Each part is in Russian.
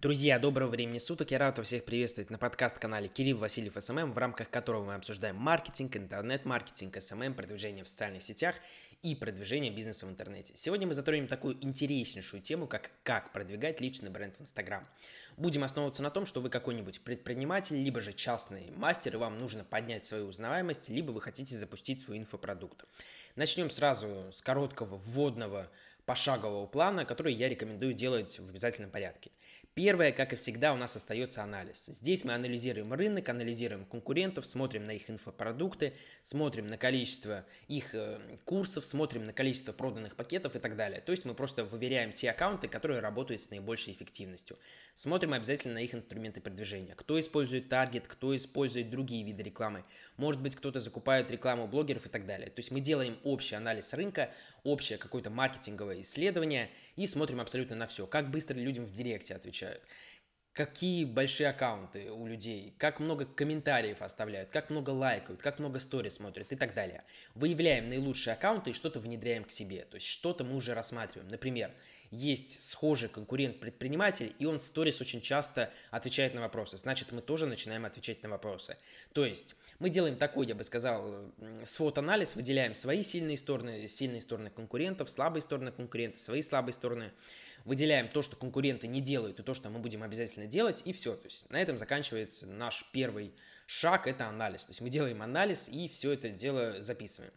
Друзья, доброго времени суток. Я рад вас всех приветствовать на подкаст-канале Кирилл Васильев SMM, в рамках которого мы обсуждаем маркетинг, интернет-маркетинг, SMM, продвижение в социальных сетях и продвижение бизнеса в интернете. Сегодня мы затронем такую интереснейшую тему, как как продвигать личный бренд в Инстаграм. Будем основываться на том, что вы какой-нибудь предприниматель, либо же частный мастер, и вам нужно поднять свою узнаваемость, либо вы хотите запустить свой инфопродукт. Начнем сразу с короткого вводного пошагового плана, который я рекомендую делать в обязательном порядке. Первое, как и всегда, у нас остается анализ. Здесь мы анализируем рынок, анализируем конкурентов, смотрим на их инфопродукты, смотрим на количество их э, курсов, смотрим на количество проданных пакетов и так далее. То есть мы просто выверяем те аккаунты, которые работают с наибольшей эффективностью. Смотрим обязательно на их инструменты продвижения. Кто использует таргет, кто использует другие виды рекламы. Может быть, кто-то закупает рекламу блогеров и так далее. То есть мы делаем общий анализ рынка, общее какое-то маркетинговое исследование и смотрим абсолютно на все. Как быстро людям в директе отвечают, какие большие аккаунты у людей, как много комментариев оставляют, как много лайкают, как много сторис смотрят и так далее. Выявляем наилучшие аккаунты и что-то внедряем к себе. То есть что-то мы уже рассматриваем. Например, есть схожий конкурент-предприниматель, и он в сторис очень часто отвечает на вопросы. Значит, мы тоже начинаем отвечать на вопросы. То есть мы делаем такой, я бы сказал, свод-анализ, выделяем свои сильные стороны, сильные стороны конкурентов, слабые стороны конкурентов, свои слабые стороны, выделяем то, что конкуренты не делают, и то, что мы будем обязательно делать, и все. То есть на этом заканчивается наш первый шаг, это анализ. То есть мы делаем анализ и все это дело записываем.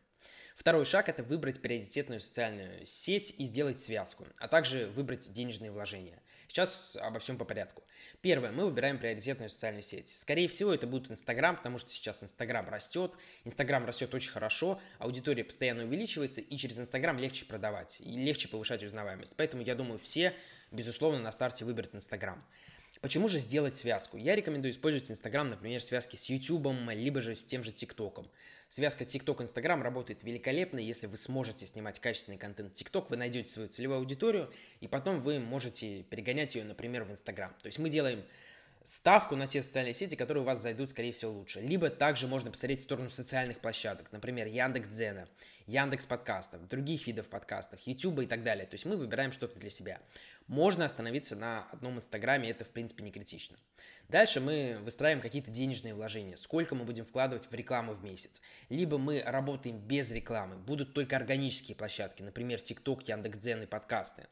Второй шаг – это выбрать приоритетную социальную сеть и сделать связку, а также выбрать денежные вложения. Сейчас обо всем по порядку. Первое, мы выбираем приоритетную социальную сеть. Скорее всего, это будет Инстаграм, потому что сейчас Инстаграм растет, Инстаграм растет очень хорошо, аудитория постоянно увеличивается, и через Инстаграм легче продавать, и легче повышать узнаваемость. Поэтому я думаю, все, безусловно, на старте выберут Инстаграм. Почему же сделать связку? Я рекомендую использовать Инстаграм, например, связки с YouTube, либо же с тем же ТикТоком. Связка TikTok-Instagram работает великолепно, если вы сможете снимать качественный контент TikTok, вы найдете свою целевую аудиторию, и потом вы можете перегонять ее, например, в Instagram. То есть мы делаем ставку на те социальные сети, которые у вас зайдут, скорее всего, лучше. Либо также можно посмотреть в сторону социальных площадок, например, Яндекс Дзена, Яндекс подкастов, других видов подкастов, Ютуба и так далее. То есть мы выбираем что-то для себя. Можно остановиться на одном Инстаграме, это в принципе не критично. Дальше мы выстраиваем какие-то денежные вложения, сколько мы будем вкладывать в рекламу в месяц. Либо мы работаем без рекламы, будут только органические площадки, например, ТикТок, Яндекс.Дзен и подкасты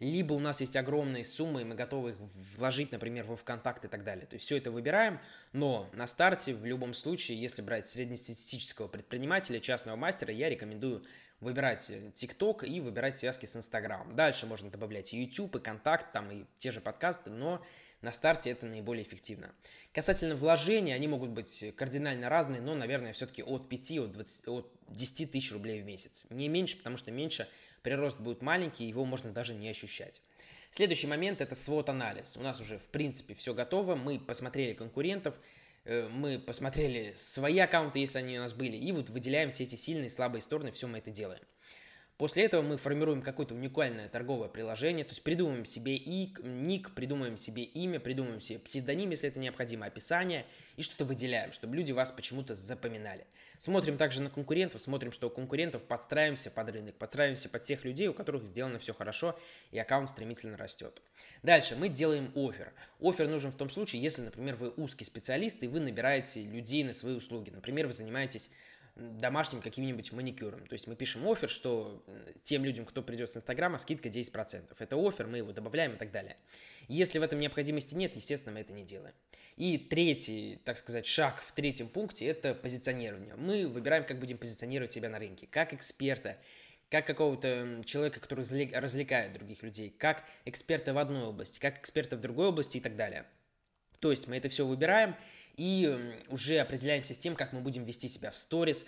либо у нас есть огромные суммы, и мы готовы их вложить, например, во ВКонтакт и так далее. То есть все это выбираем, но на старте в любом случае, если брать среднестатистического предпринимателя, частного мастера, я рекомендую выбирать TikTok и выбирать связки с Instagram. Дальше можно добавлять YouTube, и Контакт, там и те же подкасты, но на старте это наиболее эффективно. Касательно вложений, они могут быть кардинально разные, но, наверное, все-таки от 5, от, 20, от 10 тысяч рублей в месяц. Не меньше, потому что меньше прирост будет маленький, его можно даже не ощущать. Следующий момент – это свод-анализ. У нас уже, в принципе, все готово. Мы посмотрели конкурентов, э, мы посмотрели свои аккаунты, если они у нас были, и вот выделяем все эти сильные и слабые стороны, все мы это делаем. После этого мы формируем какое-то уникальное торговое приложение, то есть придумываем себе и ник, придумываем себе имя, придумываем себе псевдоним, если это необходимо, описание, и что-то выделяем, чтобы люди вас почему-то запоминали. Смотрим также на конкурентов, смотрим, что у конкурентов подстраиваемся под рынок, подстраиваемся под тех людей, у которых сделано все хорошо, и аккаунт стремительно растет. Дальше мы делаем офер. Офер нужен в том случае, если, например, вы узкий специалист, и вы набираете людей на свои услуги. Например, вы занимаетесь домашним каким-нибудь маникюром. То есть мы пишем офер, что тем людям, кто придет с Инстаграма, скидка 10%. Это офер, мы его добавляем и так далее. Если в этом необходимости нет, естественно, мы это не делаем. И третий, так сказать, шаг в третьем пункте – это позиционирование. Мы выбираем, как будем позиционировать себя на рынке, как эксперта, как какого-то человека, который развлекает других людей, как эксперта в одной области, как эксперта в другой области и так далее. То есть мы это все выбираем – и уже определяемся с тем, как мы будем вести себя в сторис,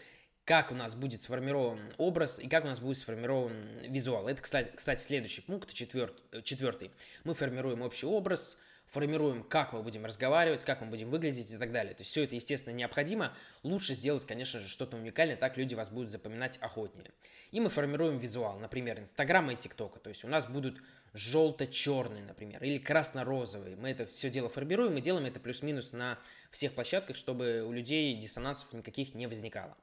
как у нас будет сформирован образ и как у нас будет сформирован визуал. Это, кстати, кстати следующий пункт, четвертый, четвертый. Мы формируем общий образ, формируем, как мы будем разговаривать, как мы будем выглядеть и так далее. То есть все это, естественно, необходимо. Лучше сделать, конечно же, что-то уникальное, так люди вас будут запоминать охотнее. И мы формируем визуал, например, Инстаграма и ТикТока. То есть у нас будут желто-черный, например, или красно-розовый. Мы это все дело формируем и делаем это плюс-минус на всех площадках, чтобы у людей диссонансов никаких не возникало.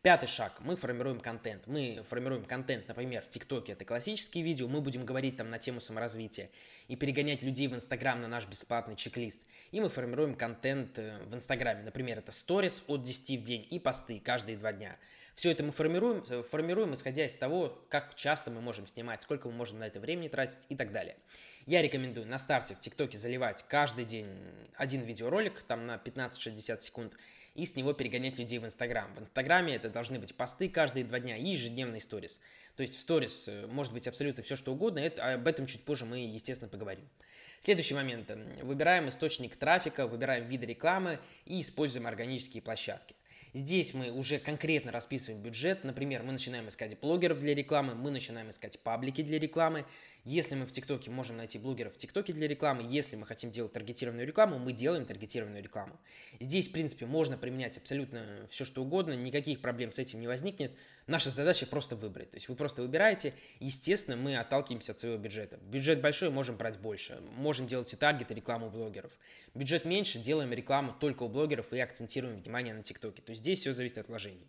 Пятый шаг. Мы формируем контент. Мы формируем контент, например, в ТикТоке это классические видео, мы будем говорить там на тему саморазвития и перегонять людей в Инстаграм на наш бесплатный чек-лист. И мы формируем контент э, в Инстаграме. Например, это сторис от 10 в день и посты каждые два дня. Все это мы формируем, э, формируем, исходя из того, как часто мы можем снимать, сколько мы можем на это времени тратить и так далее. Я рекомендую на старте в ТикТоке заливать каждый день один видеоролик, там на 15-60 секунд, и с него перегонять людей в Инстаграм. В Инстаграме это должны быть посты каждые два дня и ежедневный сторис. То есть в сторис э, может быть абсолютно все, что угодно, это, об этом чуть позже мы, естественно, поговорим. Следующий момент. Выбираем источник трафика, выбираем виды рекламы и используем органические площадки. Здесь мы уже конкретно расписываем бюджет. Например, мы начинаем искать блогеров для рекламы, мы начинаем искать паблики для рекламы. Если мы в ТикТоке можем найти блогеров в ТикТоке для рекламы, если мы хотим делать таргетированную рекламу, мы делаем таргетированную рекламу. Здесь, в принципе, можно применять абсолютно все, что угодно, никаких проблем с этим не возникнет. Наша задача просто выбрать. То есть вы просто выбираете. Естественно, мы отталкиваемся от своего бюджета. Бюджет большой, можем брать больше. Можем делать и таргеты, рекламу блогеров. Бюджет меньше, делаем рекламу только у блогеров и акцентируем внимание на ТикТоке. То есть здесь все зависит от вложений.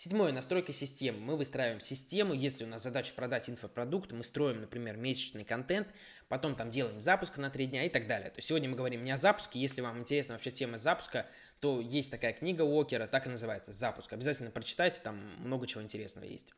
Седьмое, настройка системы. Мы выстраиваем систему, если у нас задача продать инфопродукт, мы строим, например, месячный контент, потом там делаем запуск на три дня и так далее. То есть сегодня мы говорим не о запуске, если вам интересна вообще тема запуска, то есть такая книга Уокера, так и называется, запуск. Обязательно прочитайте, там много чего интересного есть.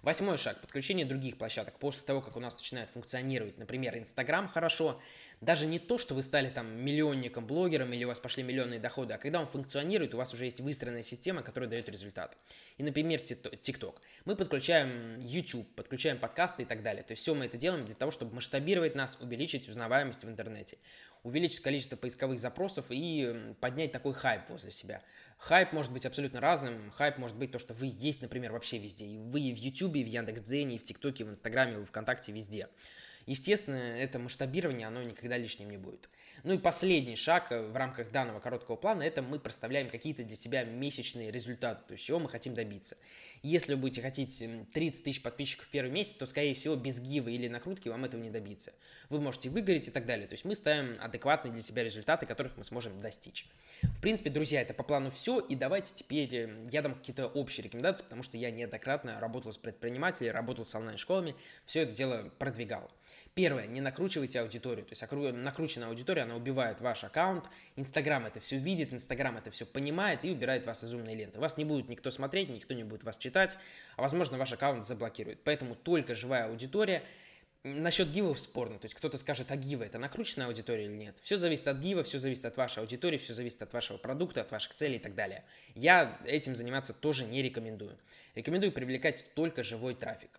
Восьмой шаг – подключение других площадок. После того, как у нас начинает функционировать, например, Инстаграм хорошо, даже не то, что вы стали там миллионником, блогером или у вас пошли миллионные доходы, а когда он функционирует, у вас уже есть выстроенная система, которая дает результат. И, например, TikTok. Мы подключаем YouTube, подключаем подкасты и так далее. То есть все мы это делаем для того, чтобы масштабировать нас, увеличить узнаваемость в интернете, увеличить количество поисковых запросов и поднять такой хайп возле себя. Хайп может быть абсолютно разным. Хайп может быть то, что вы есть, например, вообще везде. И вы и в YouTube, и в Яндекс.Дзене, и в ТикТоке, и в Инстаграме, и в ВКонтакте, везде. Естественно, это масштабирование, оно никогда лишним не будет. Ну и последний шаг э, в рамках данного короткого плана, это мы проставляем какие-то для себя месячные результаты, то есть чего мы хотим добиться. Если вы будете хотеть 30 тысяч подписчиков в первый месяц, то, скорее всего, без гива или накрутки вам этого не добиться. Вы можете выгореть и так далее. То есть мы ставим адекватные для себя результаты, которых мы сможем достичь. В принципе, друзья, это по плану все. И давайте теперь э, я дам какие-то общие рекомендации, потому что я неоднократно работал с предпринимателями, работал с онлайн-школами, все это дело продвигал. Первое, не накручивайте аудиторию. То есть накрученная аудитория, она убивает ваш аккаунт. Инстаграм это все видит, Инстаграм это все понимает и убирает вас из умной ленты. Вас не будет никто смотреть, никто не будет вас читать, а возможно ваш аккаунт заблокирует. Поэтому только живая аудитория. Насчет гивов спорно. То есть кто-то скажет, а гивы это накрученная аудитория или нет. Все зависит от гива, все зависит от вашей аудитории, все зависит от вашего продукта, от ваших целей и так далее. Я этим заниматься тоже не рекомендую. Рекомендую привлекать только живой трафик.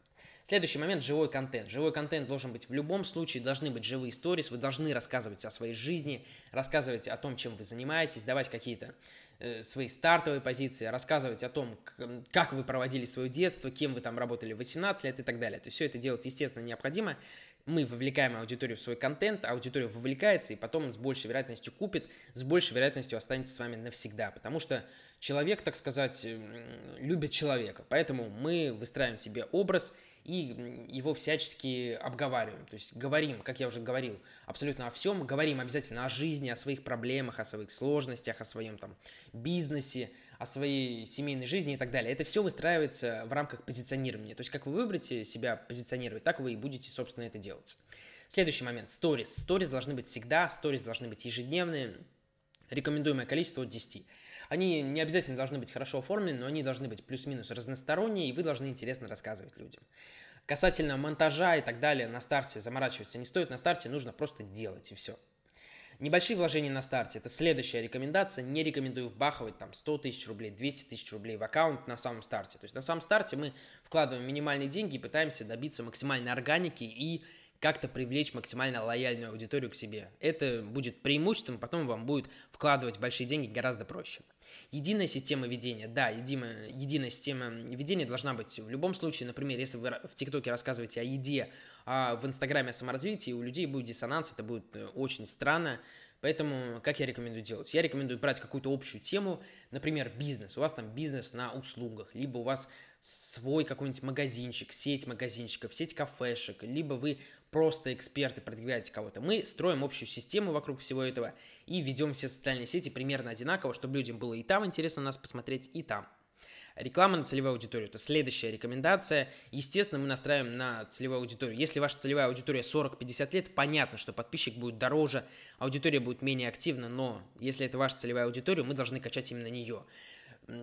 Следующий момент – живой контент. Живой контент должен быть в любом случае, должны быть живые истории, вы должны рассказывать о своей жизни, рассказывать о том, чем вы занимаетесь, давать какие-то свои стартовые позиции, рассказывать о том, как вы проводили свое детство, кем вы там работали в 18 лет и так далее. То есть все это делать, естественно, необходимо. Мы вовлекаем аудиторию в свой контент, аудитория вовлекается и потом с большей вероятностью купит, с большей вероятностью останется с вами навсегда, потому что человек, так сказать, любит человека. Поэтому мы выстраиваем себе образ – и его всячески обговариваем. То есть говорим, как я уже говорил, абсолютно о всем, говорим обязательно о жизни, о своих проблемах, о своих сложностях, о своем там бизнесе, о своей семейной жизни и так далее. Это все выстраивается в рамках позиционирования. То есть как вы выберете себя позиционировать, так вы и будете, собственно, это делать. Следующий момент. Сторис. Сторис должны быть всегда, сторис должны быть ежедневные. Рекомендуемое количество от 10. Они не обязательно должны быть хорошо оформлены, но они должны быть плюс-минус разносторонние, и вы должны интересно рассказывать людям. Касательно монтажа и так далее, на старте заморачиваться не стоит, на старте нужно просто делать, и все. Небольшие вложения на старте – это следующая рекомендация. Не рекомендую вбахивать там 100 тысяч рублей, 200 тысяч рублей в аккаунт на самом старте. То есть на самом старте мы вкладываем минимальные деньги и пытаемся добиться максимальной органики и как-то привлечь максимально лояльную аудиторию к себе. Это будет преимуществом, потом вам будет вкладывать большие деньги гораздо проще. Единая система ведения, да, единая, единая система ведения должна быть в любом случае. Например, если вы в ТикТоке рассказываете о еде, а в Инстаграме о саморазвитии, у людей будет диссонанс, это будет э, очень странно. Поэтому, как я рекомендую делать? Я рекомендую брать какую-то общую тему, например, бизнес. У вас там бизнес на услугах, либо у вас свой какой-нибудь магазинчик, сеть магазинчиков, сеть кафешек, либо вы просто эксперты, продвигаете кого-то. Мы строим общую систему вокруг всего этого и ведем все социальные сети примерно одинаково, чтобы людям было и там интересно нас посмотреть, и там. Реклама на целевую аудиторию – это следующая рекомендация. Естественно, мы настраиваем на целевую аудиторию. Если ваша целевая аудитория 40-50 лет, понятно, что подписчик будет дороже, аудитория будет менее активна, но если это ваша целевая аудитория, мы должны качать именно нее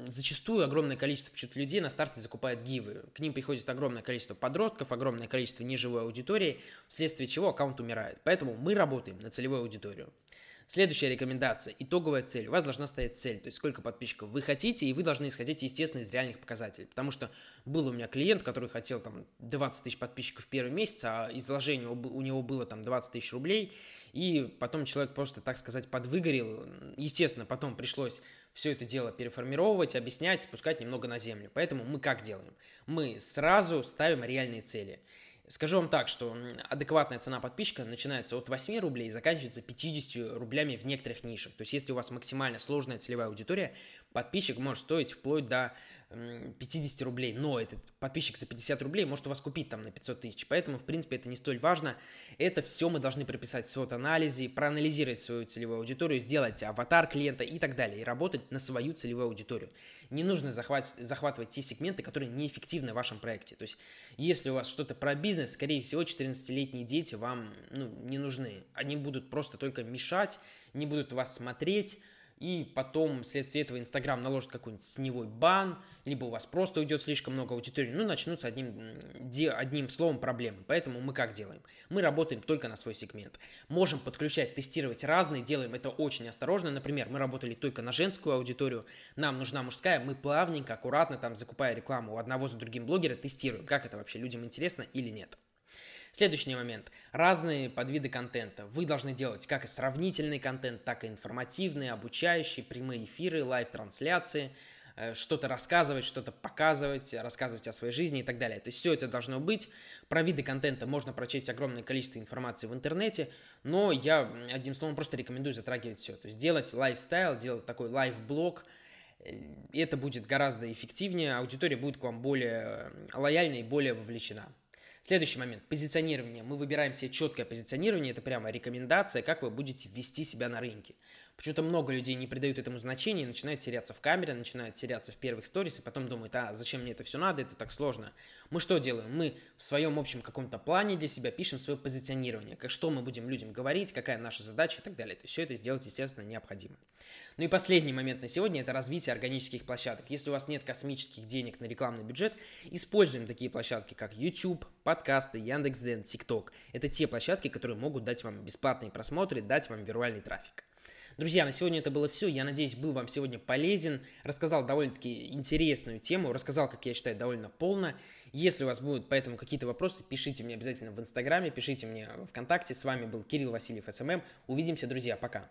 зачастую огромное количество почему-то людей на старте закупает гивы. К ним приходит огромное количество подростков, огромное количество неживой аудитории, вследствие чего аккаунт умирает. Поэтому мы работаем на целевую аудиторию. Следующая рекомендация. Итоговая цель. У вас должна стоять цель, то есть сколько подписчиков вы хотите, и вы должны исходить, естественно, из реальных показателей. Потому что был у меня клиент, который хотел там 20 тысяч подписчиков в первый месяц, а изложение у него было там 20 тысяч рублей, и потом человек просто, так сказать, подвыгорел. Естественно, потом пришлось все это дело переформировать, объяснять, спускать немного на землю. Поэтому мы как делаем? Мы сразу ставим реальные цели – Скажу вам так, что адекватная цена подписчика начинается от 8 рублей и заканчивается 50 рублями в некоторых нишах. То есть, если у вас максимально сложная целевая аудитория, подписчик может стоить вплоть до 50 рублей, но этот подписчик за 50 рублей может у вас купить там на 500 тысяч, поэтому, в принципе, это не столь важно. Это все мы должны прописать в свод-анализе, проанализировать свою целевую аудиторию, сделать аватар клиента и так далее, и работать на свою целевую аудиторию. Не нужно захват, захватывать те сегменты, которые неэффективны в вашем проекте. То есть, если у вас что-то про бизнес, скорее всего, 14-летние дети вам ну, не нужны. Они будут просто только мешать, не будут вас смотреть, и потом вследствие этого Инстаграм наложит какой-нибудь сневой бан, либо у вас просто уйдет слишком много аудитории, ну, начнутся одним, одним словом проблемы. Поэтому мы как делаем? Мы работаем только на свой сегмент. Можем подключать, тестировать разные, делаем это очень осторожно. Например, мы работали только на женскую аудиторию, нам нужна мужская, мы плавненько, аккуратно, там, закупая рекламу у одного за другим блогера, тестируем, как это вообще людям интересно или нет. Следующий момент. Разные подвиды контента. Вы должны делать как и сравнительный контент, так и информативный, обучающий, прямые эфиры, live-трансляции, э, что-то рассказывать, что-то показывать, рассказывать о своей жизни и так далее. То есть все это должно быть. Про виды контента можно прочесть огромное количество информации в интернете, но я, одним словом, просто рекомендую затрагивать все. То есть делать lifestyle, делать такой live-блог, э, это будет гораздо эффективнее, аудитория будет к вам более э, лояльна и более вовлечена. Следующий момент. Позиционирование. Мы выбираем себе четкое позиционирование. Это прямо рекомендация, как вы будете вести себя на рынке. Почему-то много людей не придают этому значения начинают теряться в камере, начинают теряться в первых сторис, и потом думают, а зачем мне это все надо, это так сложно. Мы что делаем? Мы в своем общем каком-то плане для себя пишем свое позиционирование, как что мы будем людям говорить, какая наша задача и так далее. То есть все это сделать, естественно, необходимо. Ну и последний момент на сегодня – это развитие органических площадок. Если у вас нет космических денег на рекламный бюджет, используем такие площадки, как YouTube, подкасты, Яндекс.Дзен, TikTok. Это те площадки, которые могут дать вам бесплатные просмотры, дать вам виральный трафик. Друзья, на сегодня это было все. Я надеюсь, был вам сегодня полезен. Рассказал довольно-таки интересную тему. Рассказал, как я считаю, довольно полно. Если у вас будут поэтому какие-то вопросы, пишите мне обязательно в Инстаграме, пишите мне ВКонтакте. С вами был Кирилл Васильев, SMM. Увидимся, друзья. Пока.